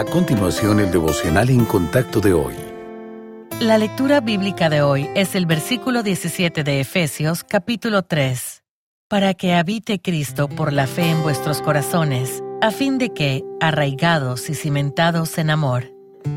A continuación, el devocional en contacto de hoy. La lectura bíblica de hoy es el versículo 17 de Efesios capítulo 3. Para que habite Cristo por la fe en vuestros corazones, a fin de que, arraigados y cimentados en amor,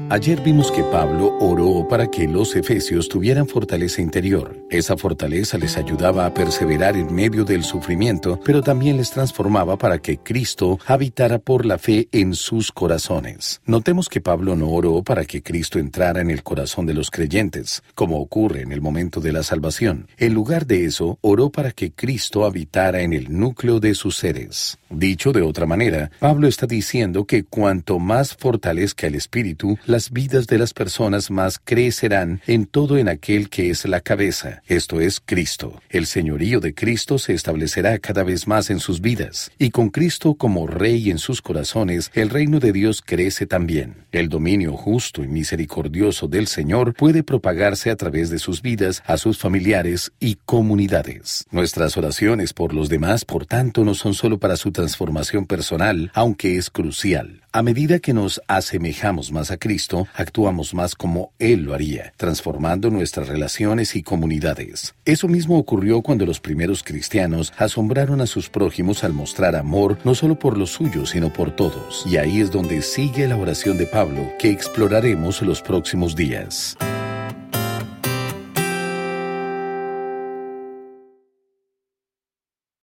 Ayer vimos que Pablo oró para que los efesios tuvieran fortaleza interior. Esa fortaleza les ayudaba a perseverar en medio del sufrimiento, pero también les transformaba para que Cristo habitara por la fe en sus corazones. Notemos que Pablo no oró para que Cristo entrara en el corazón de los creyentes, como ocurre en el momento de la salvación. En lugar de eso, oró para que Cristo habitara en el núcleo de sus seres. Dicho de otra manera, Pablo está diciendo que cuanto más fortalezca el Espíritu, las vidas de las personas más crecerán en todo en aquel que es la cabeza, esto es Cristo. El señorío de Cristo se establecerá cada vez más en sus vidas, y con Cristo como Rey en sus corazones, el reino de Dios crece también. El dominio justo y misericordioso del Señor puede propagarse a través de sus vidas a sus familiares y comunidades. Nuestras oraciones por los demás, por tanto, no son solo para su transformación personal, aunque es crucial. A medida que nos asemejamos más a Cristo, actuamos más como Él lo haría, transformando nuestras relaciones y comunidades. Eso mismo ocurrió cuando los primeros cristianos asombraron a sus prójimos al mostrar amor no solo por los suyos, sino por todos. Y ahí es donde sigue la oración de Pablo, que exploraremos los próximos días.